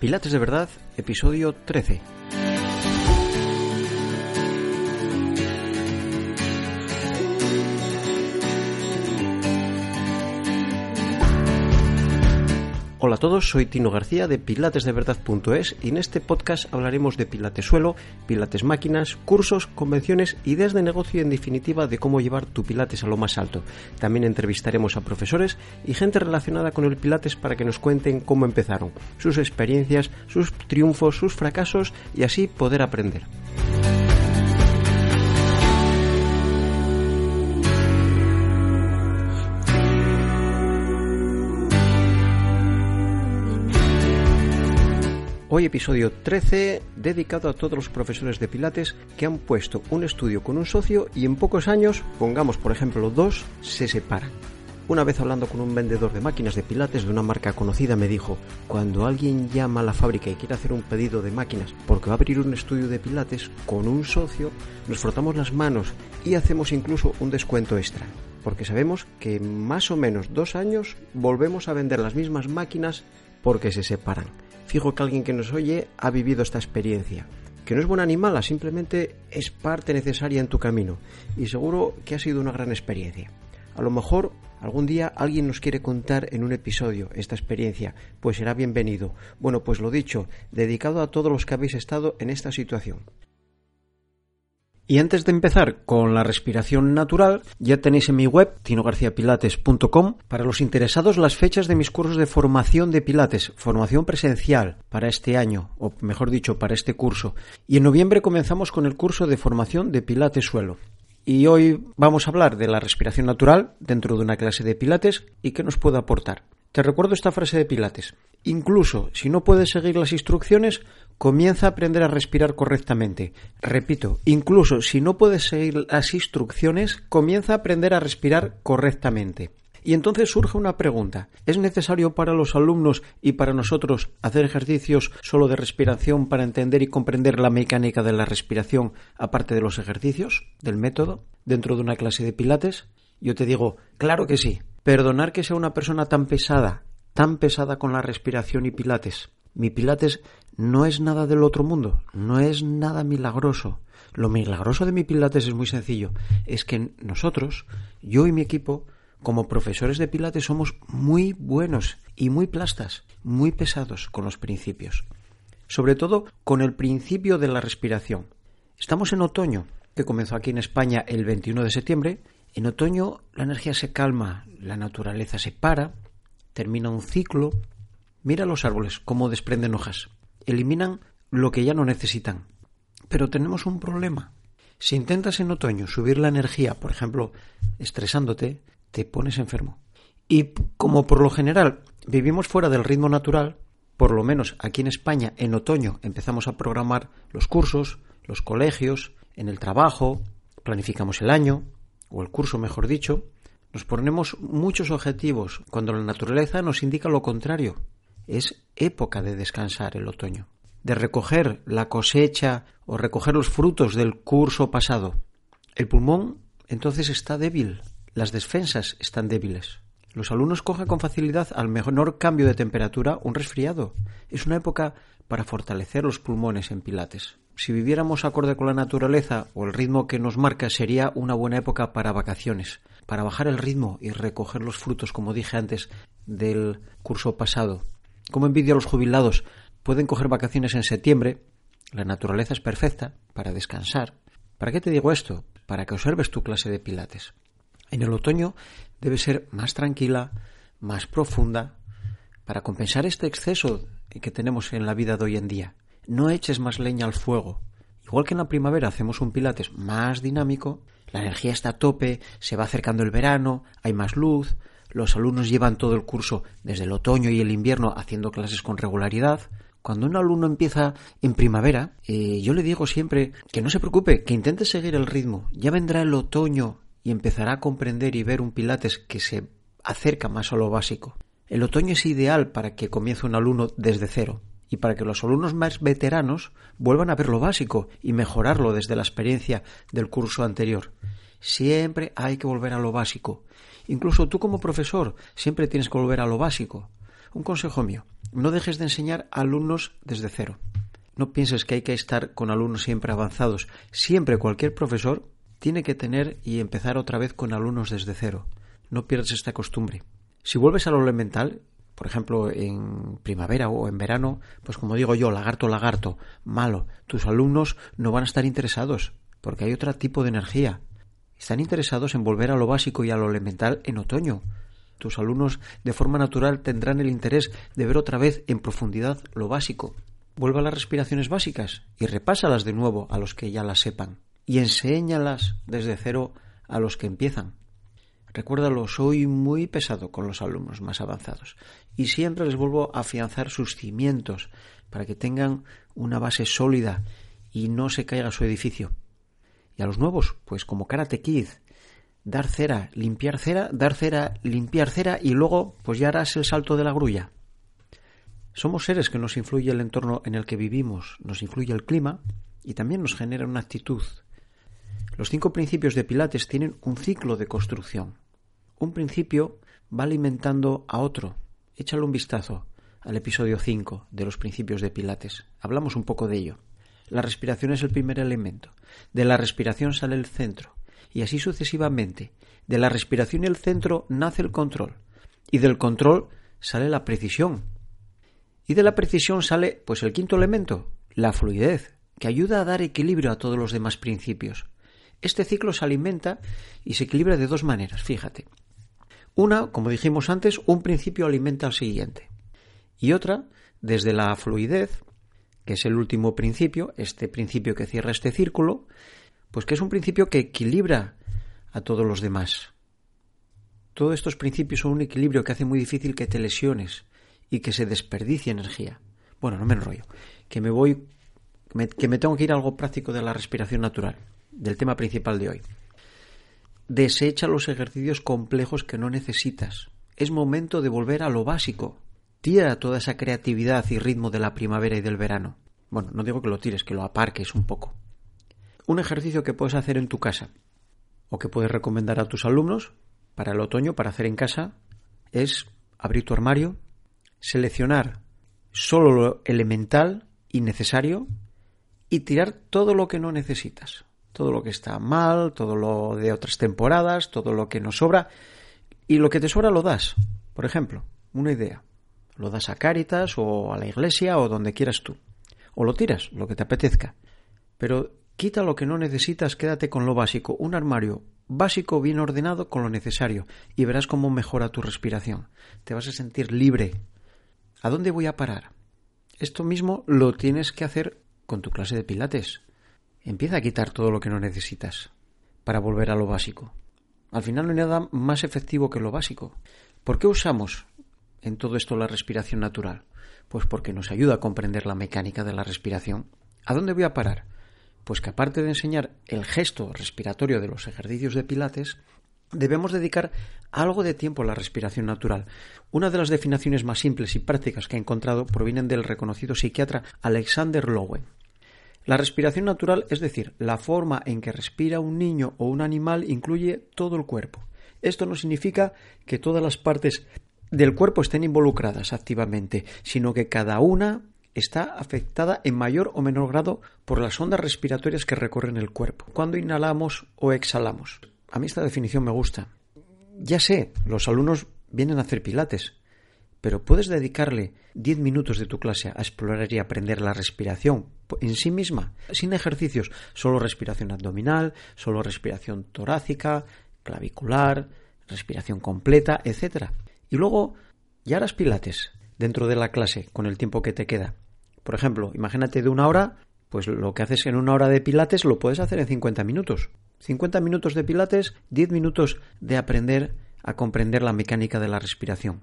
Pilates de Verdad, episodio 13. Hola a todos, soy Tino García de pilatesdeverdad.es y en este podcast hablaremos de pilates suelo, pilates máquinas, cursos, convenciones, ideas de negocio y en definitiva de cómo llevar tu pilates a lo más alto. También entrevistaremos a profesores y gente relacionada con el pilates para que nos cuenten cómo empezaron, sus experiencias, sus triunfos, sus fracasos y así poder aprender. Hoy episodio 13 dedicado a todos los profesores de Pilates que han puesto un estudio con un socio y en pocos años, pongamos por ejemplo dos, se separan. Una vez hablando con un vendedor de máquinas de Pilates de una marca conocida me dijo, cuando alguien llama a la fábrica y quiere hacer un pedido de máquinas porque va a abrir un estudio de Pilates con un socio, nos frotamos las manos y hacemos incluso un descuento extra porque sabemos que más o menos dos años volvemos a vender las mismas máquinas porque se separan fijo que alguien que nos oye ha vivido esta experiencia. Que no es buena ni mala, simplemente es parte necesaria en tu camino. Y seguro que ha sido una gran experiencia. A lo mejor algún día alguien nos quiere contar en un episodio esta experiencia, pues será bienvenido. Bueno, pues lo dicho, dedicado a todos los que habéis estado en esta situación. Y antes de empezar con la respiración natural, ya tenéis en mi web, tinogarciapilates.com, para los interesados las fechas de mis cursos de formación de Pilates, formación presencial para este año, o mejor dicho, para este curso. Y en noviembre comenzamos con el curso de formación de Pilates suelo. Y hoy vamos a hablar de la respiración natural dentro de una clase de Pilates y qué nos puede aportar. Te recuerdo esta frase de Pilates. Incluso si no puedes seguir las instrucciones, comienza a aprender a respirar correctamente. Repito, incluso si no puedes seguir las instrucciones, comienza a aprender a respirar correctamente. Y entonces surge una pregunta. ¿Es necesario para los alumnos y para nosotros hacer ejercicios solo de respiración para entender y comprender la mecánica de la respiración aparte de los ejercicios, del método, dentro de una clase de pilates? Yo te digo, claro que sí. Perdonar que sea una persona tan pesada, tan pesada con la respiración y pilates. Mi pilates no es nada del otro mundo, no es nada milagroso. Lo milagroso de mi pilates es muy sencillo, es que nosotros, yo y mi equipo, como profesores de pilates somos muy buenos y muy plastas, muy pesados con los principios. Sobre todo con el principio de la respiración. Estamos en otoño, que comenzó aquí en España el 21 de septiembre, en otoño la energía se calma, la naturaleza se para, termina un ciclo. Mira los árboles cómo desprenden hojas. Eliminan lo que ya no necesitan. Pero tenemos un problema. Si intentas en otoño subir la energía, por ejemplo, estresándote, te pones enfermo. Y como por lo general vivimos fuera del ritmo natural, por lo menos aquí en España en otoño empezamos a programar los cursos, los colegios, en el trabajo, planificamos el año, o el curso mejor dicho, nos ponemos muchos objetivos cuando la naturaleza nos indica lo contrario. Es época de descansar el otoño, de recoger la cosecha o recoger los frutos del curso pasado. El pulmón entonces está débil, las defensas están débiles. Los alumnos cogen con facilidad al menor cambio de temperatura un resfriado. Es una época para fortalecer los pulmones en pilates si viviéramos acorde con la naturaleza o el ritmo que nos marca, sería una buena época para vacaciones, para bajar el ritmo y recoger los frutos, como dije antes, del curso pasado. Como envidio a los jubilados, pueden coger vacaciones en septiembre, la naturaleza es perfecta para descansar. ¿Para qué te digo esto? Para que observes tu clase de pilates. En el otoño debe ser más tranquila, más profunda, para compensar este exceso que tenemos en la vida de hoy en día no eches más leña al fuego. Igual que en la primavera hacemos un pilates más dinámico, la energía está a tope, se va acercando el verano, hay más luz, los alumnos llevan todo el curso desde el otoño y el invierno haciendo clases con regularidad. Cuando un alumno empieza en primavera, eh, yo le digo siempre que no se preocupe, que intente seguir el ritmo. Ya vendrá el otoño y empezará a comprender y ver un pilates que se acerca más a lo básico. El otoño es ideal para que comience un alumno desde cero y para que los alumnos más veteranos vuelvan a ver lo básico y mejorarlo desde la experiencia del curso anterior. Siempre hay que volver a lo básico. Incluso tú como profesor siempre tienes que volver a lo básico. Un consejo mío. no dejes de enseñar a alumnos desde cero. No pienses que hay que estar con alumnos siempre avanzados. Siempre cualquier profesor tiene que tener y empezar otra vez con alumnos desde cero. No pierdas esta costumbre. Si vuelves a lo elemental, por ejemplo, en primavera o en verano, pues como digo yo, lagarto, lagarto, malo, tus alumnos no van a estar interesados, porque hay otro tipo de energía. Están interesados en volver a lo básico y a lo elemental en otoño. Tus alumnos de forma natural tendrán el interés de ver otra vez en profundidad lo básico. Vuelva a las respiraciones básicas y repásalas de nuevo a los que ya las sepan. Y enséñalas desde cero a los que empiezan. Recuérdalo, soy muy pesado con los alumnos más avanzados y siempre les vuelvo a afianzar sus cimientos para que tengan una base sólida y no se caiga su edificio. Y a los nuevos, pues como Karate Kid, dar cera, limpiar cera, dar cera, limpiar cera y luego pues ya harás el salto de la grulla. Somos seres que nos influye el entorno en el que vivimos, nos influye el clima y también nos genera una actitud. Los cinco principios de Pilates tienen un ciclo de construcción un principio va alimentando a otro. Échale un vistazo al episodio 5 de los principios de Pilates. Hablamos un poco de ello. La respiración es el primer elemento. De la respiración sale el centro. Y así sucesivamente. De la respiración y el centro nace el control. Y del control sale la precisión. Y de la precisión sale, pues el quinto elemento, la fluidez, que ayuda a dar equilibrio a todos los demás principios. Este ciclo se alimenta y se equilibra de dos maneras, fíjate. Una, como dijimos antes, un principio alimenta al siguiente. Y otra, desde la fluidez, que es el último principio, este principio que cierra este círculo, pues que es un principio que equilibra a todos los demás. Todos estos principios son un equilibrio que hace muy difícil que te lesiones y que se desperdicie energía. Bueno, no me enrollo, que me voy, que me tengo que ir a algo práctico de la respiración natural, del tema principal de hoy. Desecha los ejercicios complejos que no necesitas. Es momento de volver a lo básico. Tira toda esa creatividad y ritmo de la primavera y del verano. Bueno, no digo que lo tires, que lo aparques un poco. Un ejercicio que puedes hacer en tu casa o que puedes recomendar a tus alumnos para el otoño, para hacer en casa, es abrir tu armario, seleccionar solo lo elemental y necesario y tirar todo lo que no necesitas todo lo que está mal, todo lo de otras temporadas, todo lo que nos sobra, y lo que te sobra lo das. Por ejemplo, una idea, lo das a Cáritas o a la iglesia o donde quieras tú, o lo tiras, lo que te apetezca. Pero quita lo que no necesitas, quédate con lo básico, un armario básico bien ordenado con lo necesario, y verás cómo mejora tu respiración. Te vas a sentir libre. ¿A dónde voy a parar? Esto mismo lo tienes que hacer con tu clase de pilates. Empieza a quitar todo lo que no necesitas para volver a lo básico. Al final no hay nada más efectivo que lo básico. ¿Por qué usamos en todo esto la respiración natural? Pues porque nos ayuda a comprender la mecánica de la respiración. ¿A dónde voy a parar? Pues que aparte de enseñar el gesto respiratorio de los ejercicios de Pilates, debemos dedicar algo de tiempo a la respiración natural. Una de las definiciones más simples y prácticas que he encontrado provienen del reconocido psiquiatra Alexander Lowen. La respiración natural, es decir, la forma en que respira un niño o un animal, incluye todo el cuerpo. Esto no significa que todas las partes del cuerpo estén involucradas activamente, sino que cada una está afectada en mayor o menor grado por las ondas respiratorias que recorren el cuerpo, cuando inhalamos o exhalamos. A mí esta definición me gusta. Ya sé, los alumnos vienen a hacer pilates, pero puedes dedicarle 10 minutos de tu clase a explorar y aprender la respiración en sí misma, sin ejercicios, solo respiración abdominal, solo respiración torácica, clavicular, respiración completa, etc. Y luego ya harás pilates dentro de la clase con el tiempo que te queda. Por ejemplo, imagínate de una hora, pues lo que haces en una hora de pilates lo puedes hacer en 50 minutos. 50 minutos de pilates, 10 minutos de aprender a comprender la mecánica de la respiración.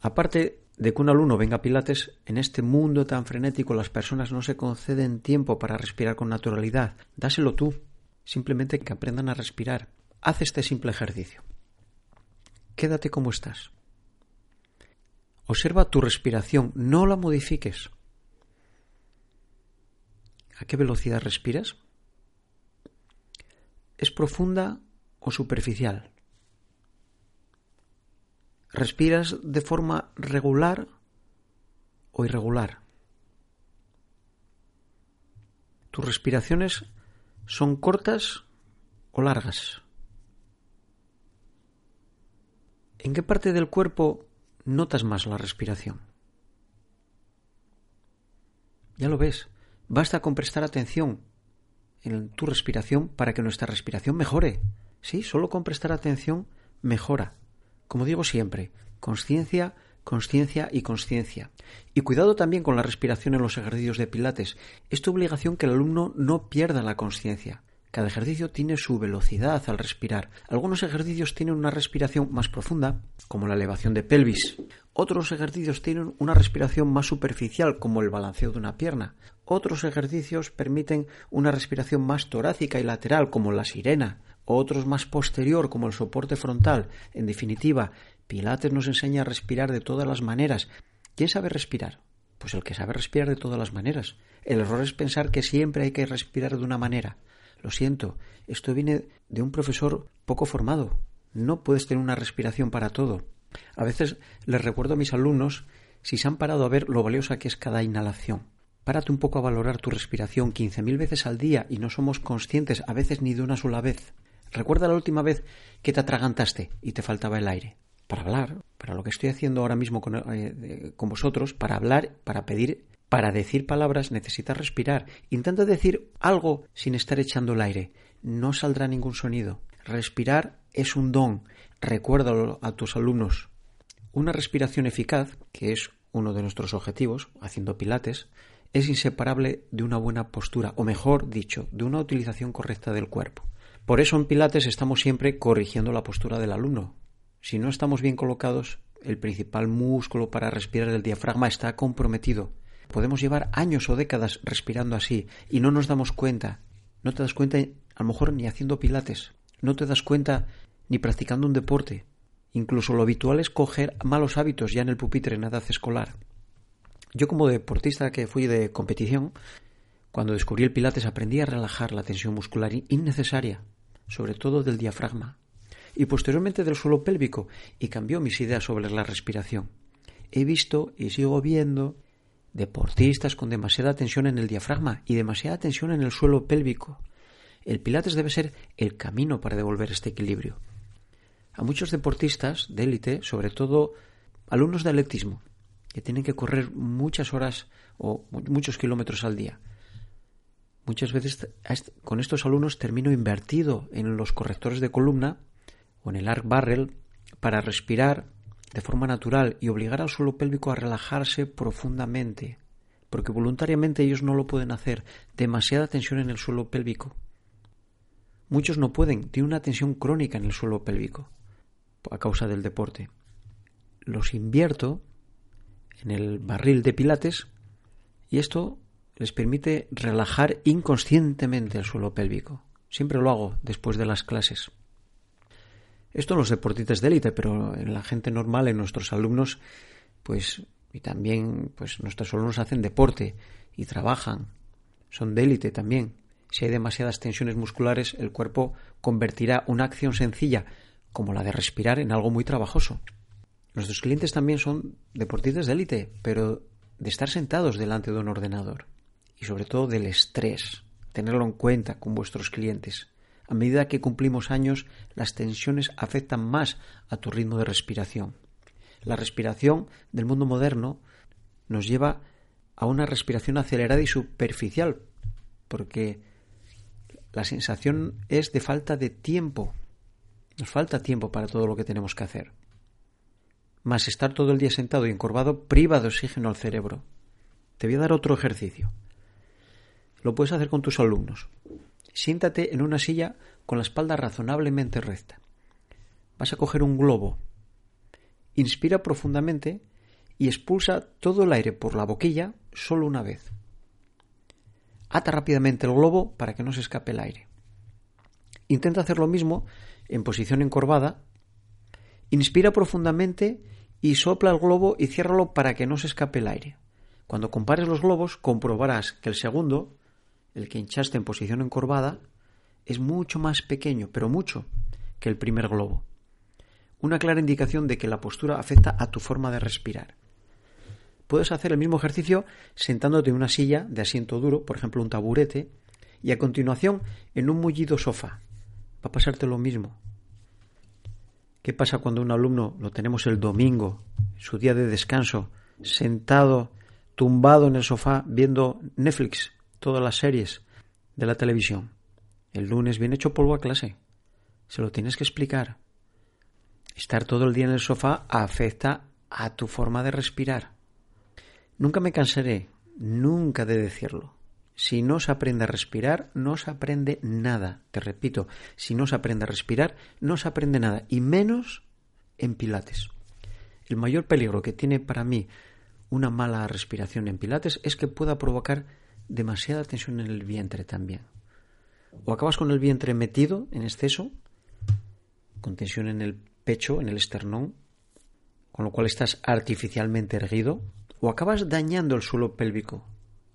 Aparte de que un alumno venga a Pilates, en este mundo tan frenético las personas no se conceden tiempo para respirar con naturalidad. Dáselo tú. Simplemente que aprendan a respirar. Haz este simple ejercicio. Quédate como estás. Observa tu respiración, no la modifiques. ¿A qué velocidad respiras? ¿Es profunda o superficial? ¿Respiras de forma regular o irregular? ¿Tus respiraciones son cortas o largas? ¿En qué parte del cuerpo notas más la respiración? Ya lo ves, basta con prestar atención en tu respiración para que nuestra respiración mejore. Sí, solo con prestar atención mejora. Como digo siempre, conciencia, conciencia y conciencia. Y cuidado también con la respiración en los ejercicios de Pilates. Es tu obligación que el alumno no pierda la conciencia. Cada ejercicio tiene su velocidad al respirar. Algunos ejercicios tienen una respiración más profunda, como la elevación de pelvis. Otros ejercicios tienen una respiración más superficial, como el balanceo de una pierna. Otros ejercicios permiten una respiración más torácica y lateral, como la sirena. Otros más posterior, como el soporte frontal. En definitiva, Pilates nos enseña a respirar de todas las maneras. ¿Quién sabe respirar? Pues el que sabe respirar de todas las maneras. El error es pensar que siempre hay que respirar de una manera. Lo siento, esto viene de un profesor poco formado. No puedes tener una respiración para todo. A veces les recuerdo a mis alumnos si se han parado a ver lo valiosa que es cada inhalación. Párate un poco a valorar tu respiración quince mil veces al día y no somos conscientes a veces ni de una sola vez. Recuerda la última vez que te atragantaste y te faltaba el aire. Para hablar, para lo que estoy haciendo ahora mismo con, eh, con vosotros, para hablar, para pedir para decir palabras necesitas respirar. Intenta decir algo sin estar echando el aire. No saldrá ningún sonido. Respirar es un don. Recuérdalo a tus alumnos. Una respiración eficaz, que es uno de nuestros objetivos, haciendo pilates, es inseparable de una buena postura, o mejor dicho, de una utilización correcta del cuerpo. Por eso en pilates estamos siempre corrigiendo la postura del alumno. Si no estamos bien colocados, el principal músculo para respirar el diafragma está comprometido Podemos llevar años o décadas respirando así y no nos damos cuenta. No te das cuenta a lo mejor ni haciendo pilates. No te das cuenta ni practicando un deporte. Incluso lo habitual es coger malos hábitos ya en el pupitre en edad escolar. Yo como deportista que fui de competición, cuando descubrí el pilates aprendí a relajar la tensión muscular innecesaria, sobre todo del diafragma, y posteriormente del suelo pélvico, y cambió mis ideas sobre la respiración. He visto y sigo viendo deportistas con demasiada tensión en el diafragma y demasiada tensión en el suelo pélvico. El pilates debe ser el camino para devolver este equilibrio. A muchos deportistas de élite, sobre todo alumnos de atletismo, que tienen que correr muchas horas o muchos kilómetros al día. Muchas veces con estos alumnos termino invertido en los correctores de columna o en el arc barrel para respirar de forma natural y obligar al suelo pélvico a relajarse profundamente, porque voluntariamente ellos no lo pueden hacer, demasiada tensión en el suelo pélvico. Muchos no pueden, tienen una tensión crónica en el suelo pélvico a causa del deporte. Los invierto en el barril de pilates y esto les permite relajar inconscientemente el suelo pélvico. Siempre lo hago después de las clases. Esto en los deportistas de élite, pero en la gente normal, en nuestros alumnos, pues, y también, pues nuestros alumnos hacen deporte y trabajan, son de élite también. Si hay demasiadas tensiones musculares, el cuerpo convertirá una acción sencilla, como la de respirar, en algo muy trabajoso. Nuestros clientes también son deportistas de élite, pero de estar sentados delante de un ordenador. Y sobre todo del estrés. Tenerlo en cuenta con vuestros clientes. A medida que cumplimos años, las tensiones afectan más a tu ritmo de respiración. La respiración del mundo moderno nos lleva a una respiración acelerada y superficial, porque la sensación es de falta de tiempo. Nos falta tiempo para todo lo que tenemos que hacer. Más estar todo el día sentado y encorvado priva de oxígeno al cerebro. Te voy a dar otro ejercicio. Lo puedes hacer con tus alumnos. Siéntate en una silla con la espalda razonablemente recta. Vas a coger un globo. Inspira profundamente y expulsa todo el aire por la boquilla solo una vez. Ata rápidamente el globo para que no se escape el aire. Intenta hacer lo mismo en posición encorvada. Inspira profundamente y sopla el globo y ciérralo para que no se escape el aire. Cuando compares los globos comprobarás que el segundo el que hinchaste en posición encorvada, es mucho más pequeño, pero mucho, que el primer globo. Una clara indicación de que la postura afecta a tu forma de respirar. Puedes hacer el mismo ejercicio sentándote en una silla de asiento duro, por ejemplo un taburete, y a continuación en un mullido sofá. Va a pasarte lo mismo. ¿Qué pasa cuando un alumno lo tenemos el domingo, su día de descanso, sentado, tumbado en el sofá, viendo Netflix, todas las series de la televisión? El lunes viene hecho polvo a clase. Se lo tienes que explicar. Estar todo el día en el sofá afecta a tu forma de respirar. Nunca me cansaré, nunca de decirlo. Si no se aprende a respirar, no se aprende nada. Te repito, si no se aprende a respirar, no se aprende nada. Y menos en pilates. El mayor peligro que tiene para mí una mala respiración en pilates es que pueda provocar demasiada tensión en el vientre también. O acabas con el vientre metido en exceso, con tensión en el pecho, en el esternón, con lo cual estás artificialmente erguido, o acabas dañando el suelo pélvico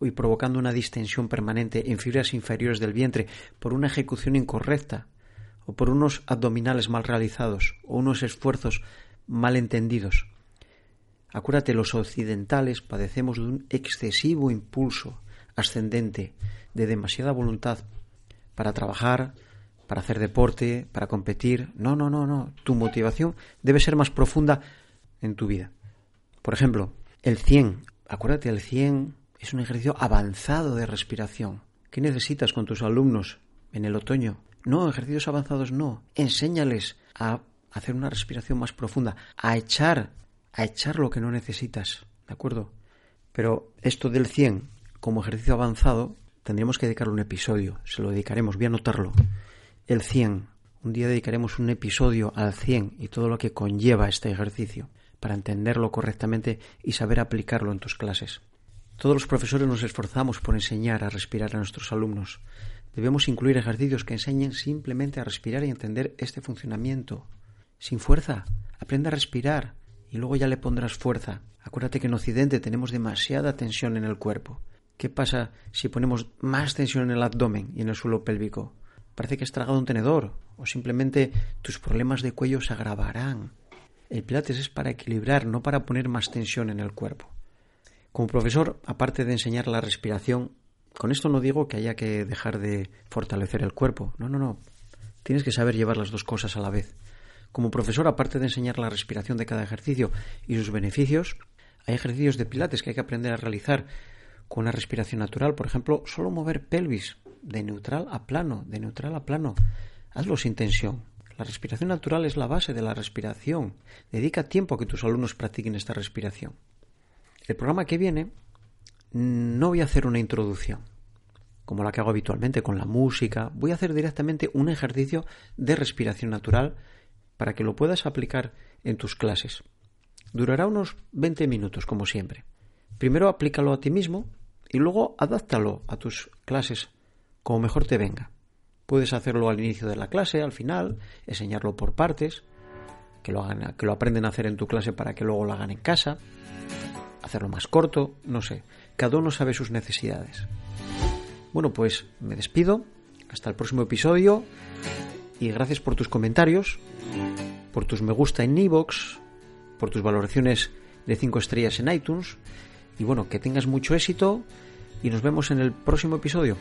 y provocando una distensión permanente en fibras inferiores del vientre por una ejecución incorrecta, o por unos abdominales mal realizados, o unos esfuerzos mal entendidos. Acuérdate, los occidentales padecemos de un excesivo impulso ascendente, de demasiada voluntad para trabajar, para hacer deporte, para competir. No, no, no, no. Tu motivación debe ser más profunda en tu vida. Por ejemplo, el 100. Acuérdate, el 100 es un ejercicio avanzado de respiración. ¿Qué necesitas con tus alumnos en el otoño? No, ejercicios avanzados no. Enséñales a hacer una respiración más profunda, a echar, a echar lo que no necesitas. ¿De acuerdo? Pero esto del 100 como ejercicio avanzado tendríamos que dedicarle un episodio. Se lo dedicaremos, voy a anotarlo. El 100. Un día dedicaremos un episodio al 100 y todo lo que conlleva este ejercicio para entenderlo correctamente y saber aplicarlo en tus clases. Todos los profesores nos esforzamos por enseñar a respirar a nuestros alumnos. Debemos incluir ejercicios que enseñen simplemente a respirar y entender este funcionamiento. Sin fuerza, aprende a respirar y luego ya le pondrás fuerza. Acuérdate que en Occidente tenemos demasiada tensión en el cuerpo. ¿Qué pasa si ponemos más tensión en el abdomen y en el suelo pélvico? Parece que has tragado un tenedor o simplemente tus problemas de cuello se agravarán. El pilates es para equilibrar, no para poner más tensión en el cuerpo. Como profesor, aparte de enseñar la respiración, con esto no digo que haya que dejar de fortalecer el cuerpo. No, no, no. Tienes que saber llevar las dos cosas a la vez. Como profesor, aparte de enseñar la respiración de cada ejercicio y sus beneficios, hay ejercicios de pilates que hay que aprender a realizar con una respiración natural. Por ejemplo, solo mover pelvis de neutral a plano, de neutral a plano. Hazlo sin tensión. La respiración natural es la base de la respiración. Dedica tiempo a que tus alumnos practiquen esta respiración. El programa que viene no voy a hacer una introducción, como la que hago habitualmente con la música. Voy a hacer directamente un ejercicio de respiración natural para que lo puedas aplicar en tus clases. Durará unos 20 minutos, como siempre. Primero aplícalo a ti mismo y luego adáptalo a tus clases como mejor te venga. Puedes hacerlo al inicio de la clase, al final, enseñarlo por partes, que lo, hagan, que lo aprenden a hacer en tu clase para que luego lo hagan en casa hacerlo más corto, no sé. Cada uno sabe sus necesidades. Bueno, pues me despido. Hasta el próximo episodio. Y gracias por tus comentarios, por tus me gusta en iVoox, por tus valoraciones de 5 estrellas en iTunes. Y bueno, que tengas mucho éxito y nos vemos en el próximo episodio.